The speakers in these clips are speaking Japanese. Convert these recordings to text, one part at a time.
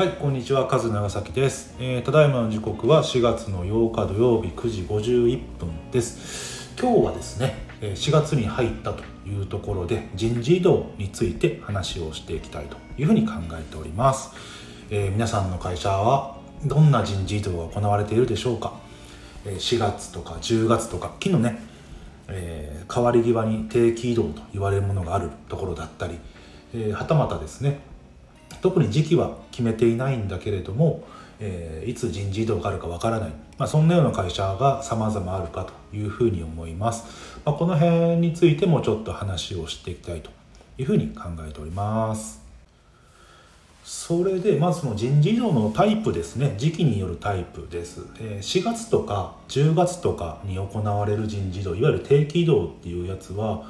はい、こんにちは、カズ長崎です、えーただいまの時刻は4月の8日土曜日9時51分です。今日はですね、え4月に入ったというところで人事異動について話をしていきたいというふうに考えております。えー皆さんの会社はどんな人事異動が行われているでしょうか。え4月とか10月とか昨日ね、えー変わり際に定期異動と言われるものがあるところだったり、えーはたまたですね特に時期は決めていないんだけれども、えーいつ人事異動があるかわからない、まあ、そんなような会社が様々あるかというふうに思います、まあ、この辺についてもちょっと話をしていきたいというふうに考えております。それでまずその人事異動のタイプですね。時期によるタイプです、えー4月とか10月とかに行われる人事異動いわゆる定期異動っていうやつは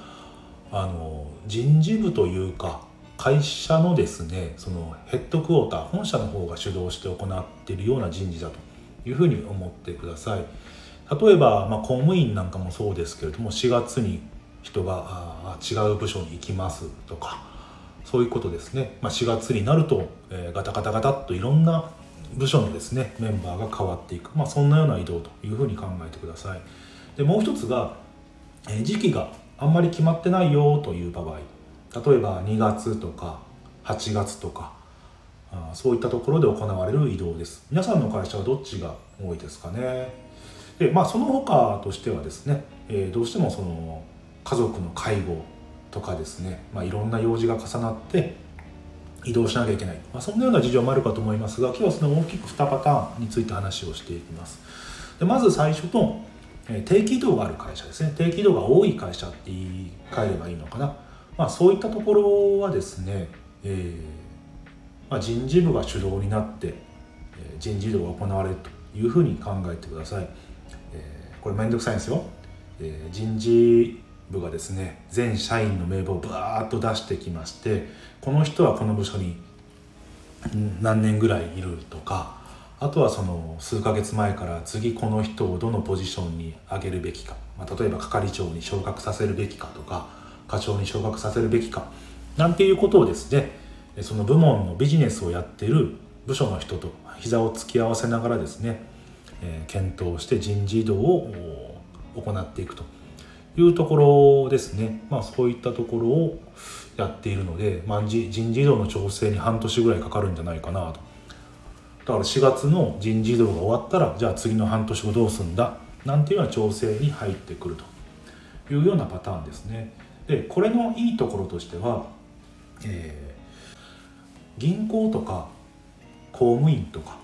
あの人事部というか会社のですねそのヘッドクォーター本社の方が主導して行っているような人事だというふうに思ってください。例えば、まあ、公務員なんかもそうですけれども4月に人があ違う部署に行きますとかそういうことですね、まあ、4月になると、えーガタガタガタっといろんな部署のですねメンバーが変わっていく、まあ、そんなような移動というふうに考えてください。でもう一つが、えー時期があんまり決まってないよという場合。例えば2月とか8月とかそういったところで行われる移動です。皆さんの会社はどっちが多いですかね？でまあその他としてはですね、えーどうしてもその家族の介護とかですね、まあ、いろんな用事が重なって移動しなきゃいけない、まあ、そんなような事情もあるかと思いますが今日はその大きく2パターンについて話をしていきます。でまず最初と、定期移動がある会社ですね。定期移動が多い会社って言い換えればいいのかな、まあ、そういったところはですね、えーまあ、人事部が主導になって、人事異動が行われるというふうに考えてください、えーこれめんどくさいんですよ、えー人事部がですね全社員の名簿をバーッと出してきましてこの人はこの部署に何年ぐらいいるとかあとはその数ヶ月前から次この人をどのポジションに上げるべきか、まあ、例えば係長に昇格させるべきかとか課長に昇格させるべきかなんていうことをですねその部門のビジネスをやっている部署の人と膝を突き合わせながらですね、え検討して人事異動を行っていくと。いうところですね、まあ、そういったところをやっているので、まあ、人事異動の調整に半年ぐらいかかるんじゃないかなと。だから4月の人事異動が終わったらじゃあ次の半年後どうすんだ？なんていうような調整に入ってくるというようなパターンですね。でこれのいいところとしては、えー銀行とか公務員とか、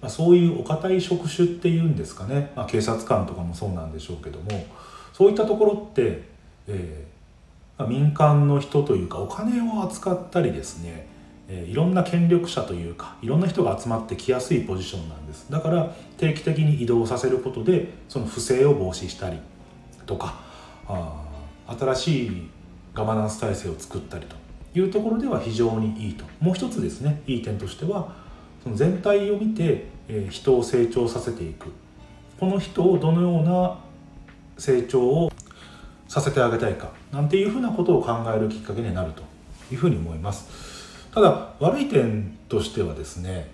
まあ、そういうお堅い職種っていうんですかね、まあ、警察官とかもそうなんでしょうけどもそういったところって、えーまあ民間の人というかお金を扱ったりですね、いろんな権力者というかいろんな人が集まってきやすいポジションなんです。だから定期的に移動させることでその不正を防止したりとかあ新しいガバナンス体制を作ったりというところでは非常にいいと。もう一つですねいい点としてはその全体を見て、え人を成長させていく。この人をどのような成長をさせてあげたいかなんていうふうなことを考えるきっかけになるというふうに思います。ただ悪い点としてはですね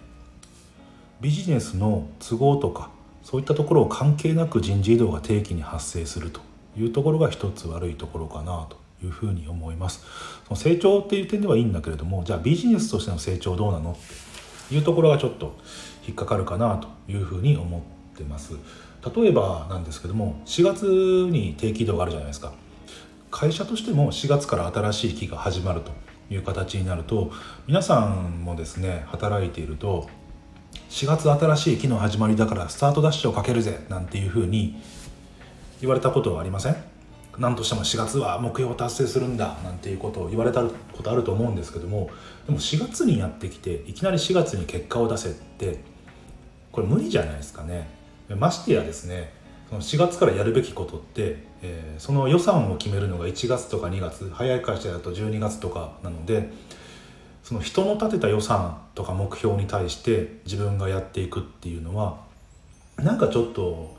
ビジネスの都合とかそういったところを関係なく人事異動が定期に発生すると。いうところが一つ悪いところかなというふうに思います。その成長っていう点ではいいんだけれどもじゃあビジネスとしての成長どうなのっていうところがちょっと引っかかるかなというふうに思ってます。例えばなんですけども4月に定期異動があるじゃないですか。会社としても4月から新しい期が始まるという形になると皆さんもですね働いていると4月新しい期の始まりだからスタートダッシュをかけるぜなんていうふうに言われたことはありません？何としても4月は目標を達成するんだなんていうことを言われたことあると思うんですけどもでも4月にやってきていきなり4月に結果を出せってこれ無理じゃないですかね。ましてやですねその4月からやるべきことって、えーその予算を決めるのが1月とか2月早い会社だと12月とかなのでその人の立てた予算とか目標に対して自分がやっていくっていうのはなんかちょっと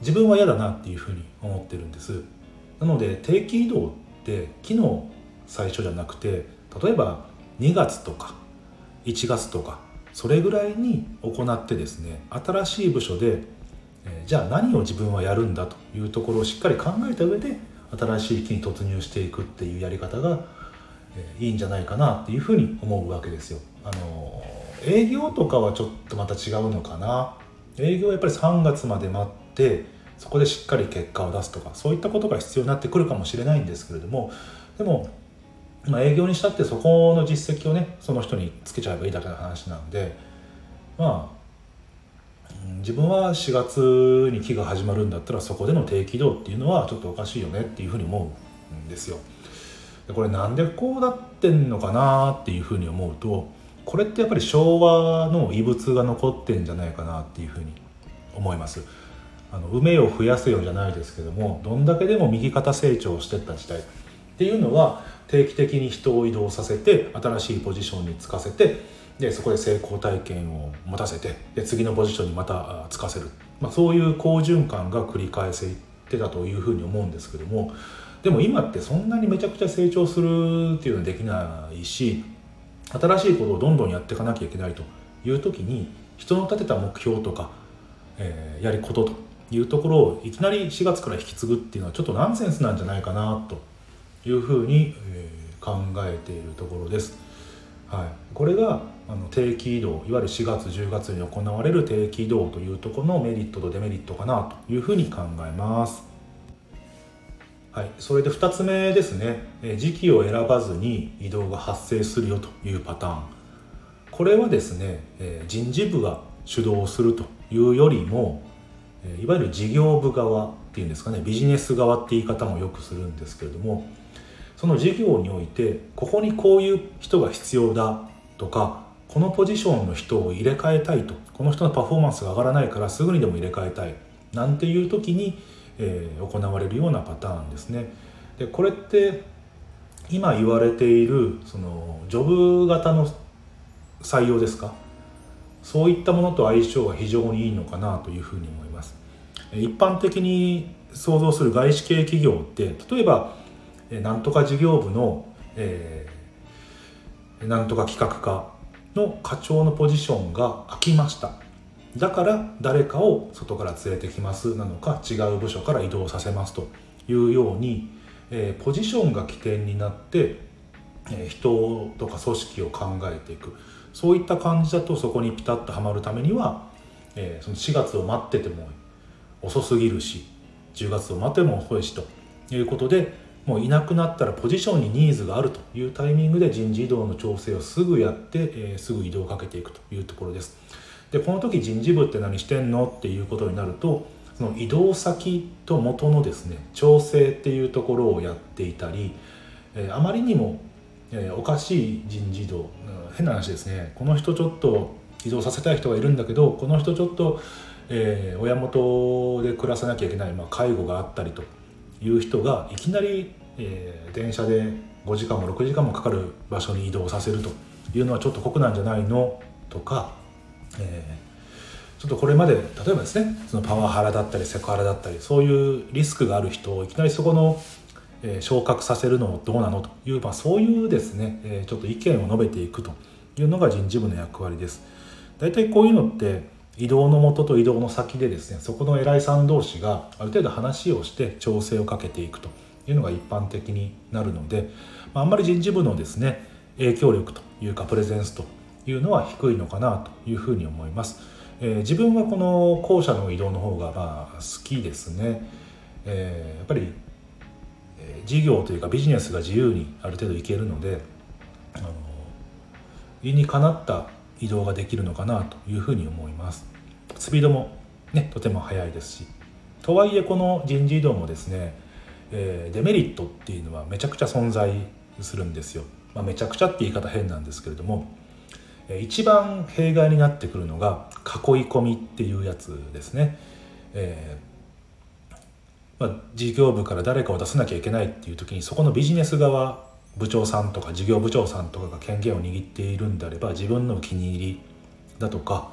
自分は嫌だなっていうふうに思ってるんですなので定期移動って期の最初じゃなくて例えば2月とか1月とかそれぐらいに行ってですね新しい部署でじゃあ何を自分はやるんだというところをしっかり考えた上で新しい域に突入していくっていうやり方がいいんじゃないかなっていうふうに思うわけですよ。あの営業とかはちょっとまた違うのかな営業はやっぱり3月まで待ってそこでしっかり結果を出すとかそういったことが必要になってくるかもしれないんですけれどもでも、まあ、営業にしたってそこの実績をねその人につけちゃえばいいだけの話なんでまあ自分は4月に期が始まるんだったらそこでの低軌道っていうのはちょっとおかしいよねっていうふうに思うんですよ。でこれなんでこうなってんのかなっていうふうに思うとこれってやっぱり昭和の遺物が残ってんじゃないかなっていうふうに思います。あの梅を増やせよじゃないですけどもどんだけでも右肩成長してった時代。っていうのは定期的に人を移動させて新しいポジションにつかせてでそこで成功体験を持たせてで次のポジションにまたつかせる、まあ、そういう好循環が繰り返せてたというふうに思うんですけどもでも今ってそんなにめちゃくちゃ成長するっていうのはできないし新しいことをどんどんやっていかなきゃいけないという時に人の立てた目標とか、えー、やることというところをいきなり4月から引き継ぐっていうのはちょっとナンセンスなんじゃないかなというふうに、え、考えているところです。はい、これがあの定期移動いわゆる4月10月に行われる定期移動というところのメリットとデメリットかなというふうに考えます。はい、それで2つ目ですね時期を選ばずに移動が発生するよというパターンこれはですね人事部が主導するというよりもいわゆる事業部側っていうんですかねビジネス側って言い方もよくするんですけれどもその事業においてここにこういう人が必要だとかこのポジションの人を入れ替えたいとこの人のパフォーマンスが上がらないからすぐにでも入れ替えたいなんていう時に、えー、行われるようなパターンですね。でこれって今言われているそのジョブ型の採用ですか？そういったものと相性が非常にいいのかなというふうに思います。一般的に想像する外資系企業って例えばなんとか事業部の、えー、なんとか企画課の課長のポジションが空きました。だから誰かを外から連れてきます。なのか違う部署から移動させますと。いうように、えー、ポジションが起点になって、えー、人とか組織を考えていく。そういった感じだとそこにピタッとはまるためには、えー、その4月を待ってても遅すぎるし10月を待っても遅いしということでもういなくなったらポジションにニーズがあるというタイミングで人事異動の調整をすぐやって、えー、すぐ移動をかけていくというところです。でこの時人事部って何してんの？っていうことになるとその移動先と元のですね調整っていうところをやっていたり、えー、あまりにも、えー、おかしい人事異動、うん、変な話ですねこの人ちょっと移動させたい人がいるんだけどこの人ちょっと、えー、親元で暮らさなきゃいけない、まあ、介護があったりという人がいきなり、えー、電車で5時間も6時間もかかる場所に移動させるというのはちょっと酷なんじゃないの？とか、えー、ちょっとこれまで例えばですねそのパワハラだったりセクハラだったりそういうリスクがある人をいきなりそこの、えー、昇格させるのどうなの？という、まあ、そういうですね、えー、ちょっと意見を述べていくというのが人事部の役割です。大体こういうのって移動のもとと移動の先でですねそこの偉いさん同士がある程度話をして調整をかけていくというのが一般的になるので、まあ、あんまり人事部のですね影響力というかプレゼンスというのは低いのかなというふうに思います。えー、自分はこの後者の移動の方がまあ好きですね。えー、やっぱり事業というかビジネスが自由にある程度いけるのであの理にかなった移動ができるのかなというふうに思います。スピードもねとても速いですし。とはいえこの人事異動もですね、えー、デメリットっていうのはめちゃくちゃ存在するんですよ、まあ、めちゃくちゃって言い方変なんですけれども一番弊害になってくるのが囲い込みっていうやつですね、えーまあ、事業部から誰かを出さなきゃいけないっていう時にそこのビジネス側部長さんとか事業部長さんとかが権限を握っているんであれば自分のお気に入りだとか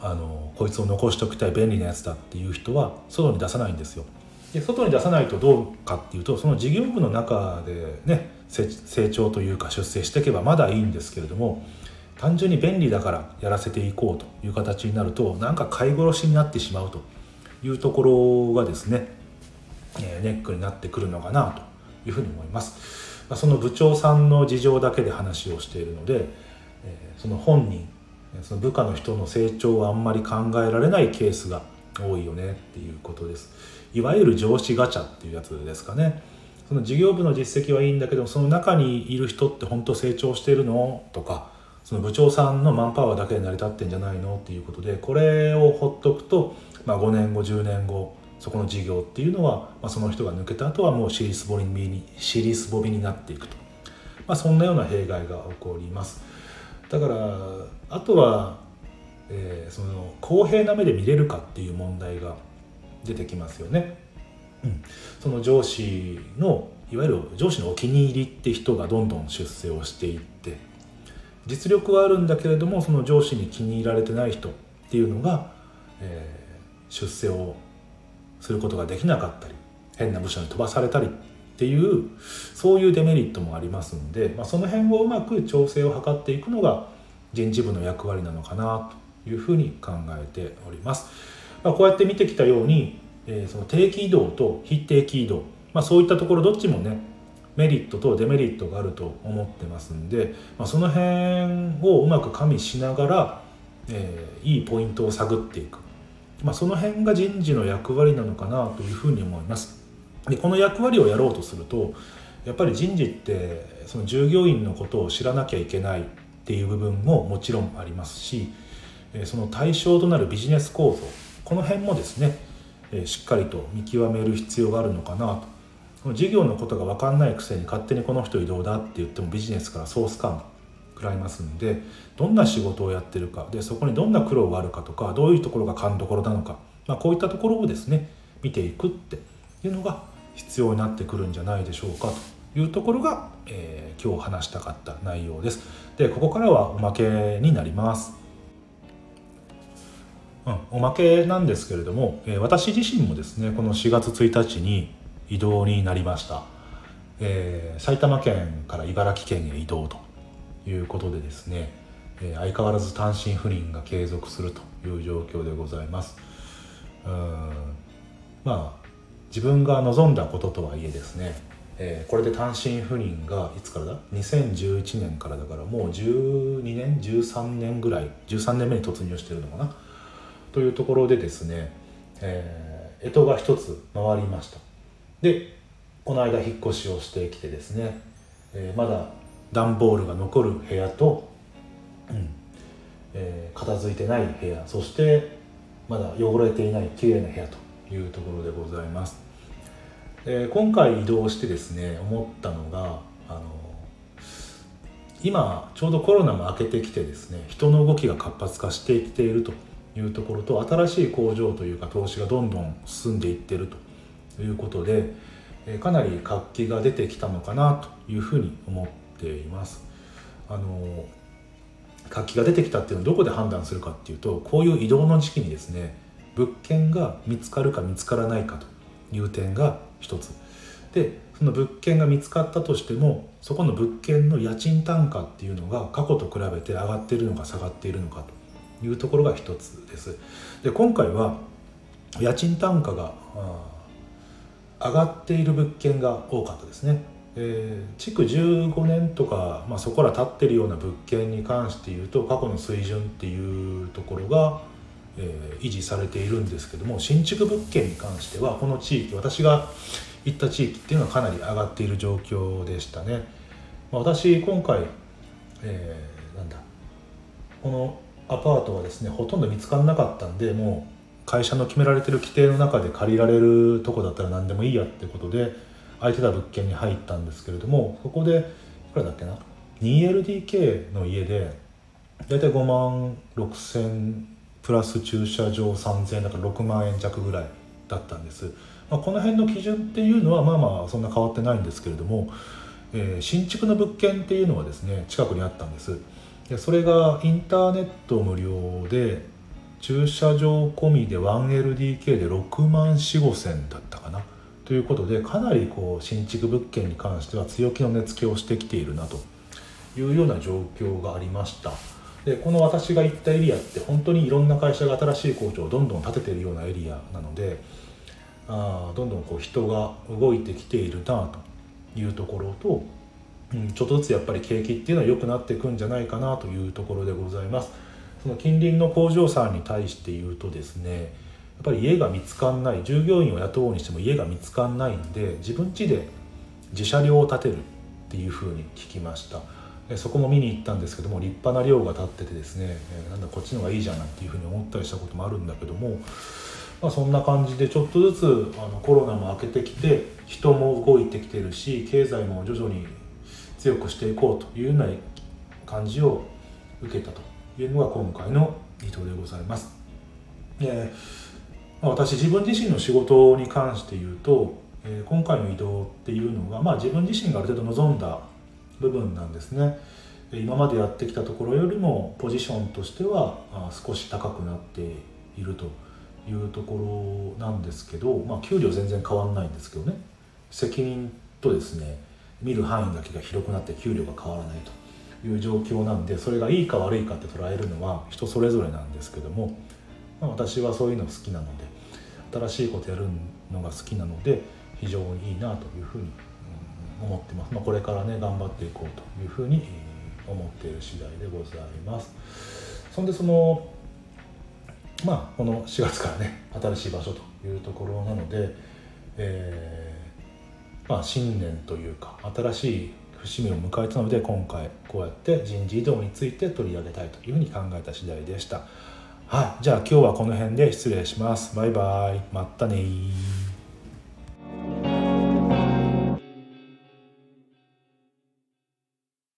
あのこいつを残しておきたい便利なやつだっていう人は外に出さないんですよ。で外に出さないとどうかっていうとその事業部の中でね成長というか出世していけばまだいいんですけれども単純に便利だからやらせていこうという形になるとなんか買い殺しになってしまうというところがですね、えネックになってくるのかなというふうに思います。その部長さんの事情だけで話をしているので、その本人その部下の人の成長はあんまり考えられないケースが多いよねっていうことです。いわゆる上司ガチャっていうやつですかね。その事業部の実績はいいんだけどその中にいる人って本当成長してるの？とかその部長さんのマンパワーだけで成り立ってんじゃないの？っていうことでこれをほっとくと、まあ、5年後10年後そこの事業っていうのは、まあ、その人が抜けた後はもう尻すぼみに尻すぼみになっていくと、まあ、そんなような弊害が起こります。だからあとは、えー、その公平な目で見れるかっていう問題が出てきますよね、うん、その上司のいわゆる上司のお気に入りって人がどんどん出世をしていって実力はあるんだけれどもその上司に気に入られてない人っていうのが、えー、出世をすることができなかったり変な部署に飛ばされたりっていうそういうデメリットもありますんで、まあ、その辺をうまく調整を図っていくのが人事部の役割なのかなというふうに考えております。まあ、こうやって見てきたように、えー、その定期移動と非定期移動、まあ、そういったところどっちもねメリットとデメリットがあると思ってますんで、まあ、その辺をうまく加味しながら、えー、いいポイントを探っていく、まあ、その辺が人事の役割なのかなというふうに思います。でこの役割をやろうとするとやっぱり人事ってその従業員のことを知らなきゃいけないっていう部分ももちろんありますしその対象となるビジネス構造この辺もですねしっかりと見極める必要があるのかなと事業のことが分かんないくせに勝手にこの人移動だって言ってもビジネスからソース感食らいますんでどんな仕事をやってるかでそこにどんな苦労があるかとかどういうところが勘どころなのか、まあ、こういったところをですね見ていくっていうのが必要になってくるんじゃないでしょうかというところが、えー、今日話したかった内容です。でここからはおまけになります。うん、おまけなんですけれども、えー、私自身もですねこの4月1日に移動になりました、えー、埼玉県から茨城県へ移動ということでですね、えー、相変わらず単身赴任が継続するという状況でございます。うんまあ自分が望んだこととはいえですね、えー、これで単身赴任がいつからだ？2011年からだからもう12年13年ぐらい13年目に突入してるのかな？というところでですね、えー、干支が一つ回りました。でこの間引っ越しをしてきてですね、えー、まだ段ボールが残る部屋と、うんえー、片付いてない部屋そしてまだ汚れていない綺麗な部屋というところでございます、えー、今回移動してですね思ったのがあの今ちょうどコロナも明けてきてですね人の動きが活発化してきているというところと新しい工場というか投資がどんどん進んでいっているとということでかなり活気が出てきたのかなというふうに思っています。あの活気が出てきたっていうのはどこで判断するかっていうとこういう移動の時期にですね物件が見つかるか見つからないかという点が一つでその物件が見つかったとしてもそこの物件の家賃単価っていうのが過去と比べて上がっているのか下がっているのかというところが一つですで今回は家賃単価が上がっている物件が多かったですね。えー、築15年とか、まあ、そこら立ってるような物件に関して言うと過去の水準っていうところが、えー、維持されているんですけども新築物件に関してはこの地域私が行った地域っていうのはかなり上がっている状況でしたね。まあ、私今回、えー、なんだこのアパートはですねほとんど見つからなかったんでもう会社の決められてる規定の中で借りられるとこだったら何でもいいやってことで空いてた物件に入ったんですけれどもそこでいくらだっけな？2LDK の家で大体5万6000プラス駐車場3000だから6万円弱ぐらいだったんです、まあ、この辺の基準っていうのはまあまあそんな変わってないんですけれども、えー、新築の物件っていうのはですね近くにあったんです。でそれがインターネット無料で駐車場込みで 1LDK で6万4 5千だったかな。ということでかなりこう新築物件に関しては強気の値付けをしてきているなというような状況がありましたでこの私が行ったエリアって本当にいろんな会社が新しい工場をどんどん建ててるようなエリアなのであどんどんこう人が動いてきているなというところと、うん、ちょっとずつやっぱり景気っていうのは良くなっていくんじゃないかなというところでございます。その近隣の工場さんに対して言うとですねっぱり家が見つかんない従業員を雇うにしても家が見つかんないんで自分家で自社寮を建てるっていうふうに聞きましたそこも見に行ったんですけども立派な寮が建っててですねなんだこっちの方がいいじゃんなんていうふうに思ったりしたこともあるんだけども、まあ、そんな感じでちょっとずつあのコロナも明けてきて人も動いてきてるし経済も徐々に強くしていこうというような感じを受けたというのが今回の意図でございます。でま、私自分自身の仕事に関して言うとえー、今回の移動っていうのが、まあ、自分自身がある程度望んだ部分なんですね。今までやってきたところよりもポジションとしては少し高くなっているというところなんですけど、まあ、給料全然変わんないんですけどね。責任とですね見る範囲だけが広くなって給料が変わらないという状況なんでそれがいいか悪いかって捉えるのは人それぞれなんですけども、私はそういうの好きなので新しいことやるのが好きなので非常にいいなというふうに思ってます、まあ、これからね頑張っていこうというふうに思っている次第でございます。そんでそのまあこの4月からね新しい場所というところなので、えー、まあ新年というか新しい節目を迎えたので今回こうやって人事異動について取り上げたいというふうに考えた次第でした。はい。じゃあ今日はこの辺で失礼します。バイバイ。まったね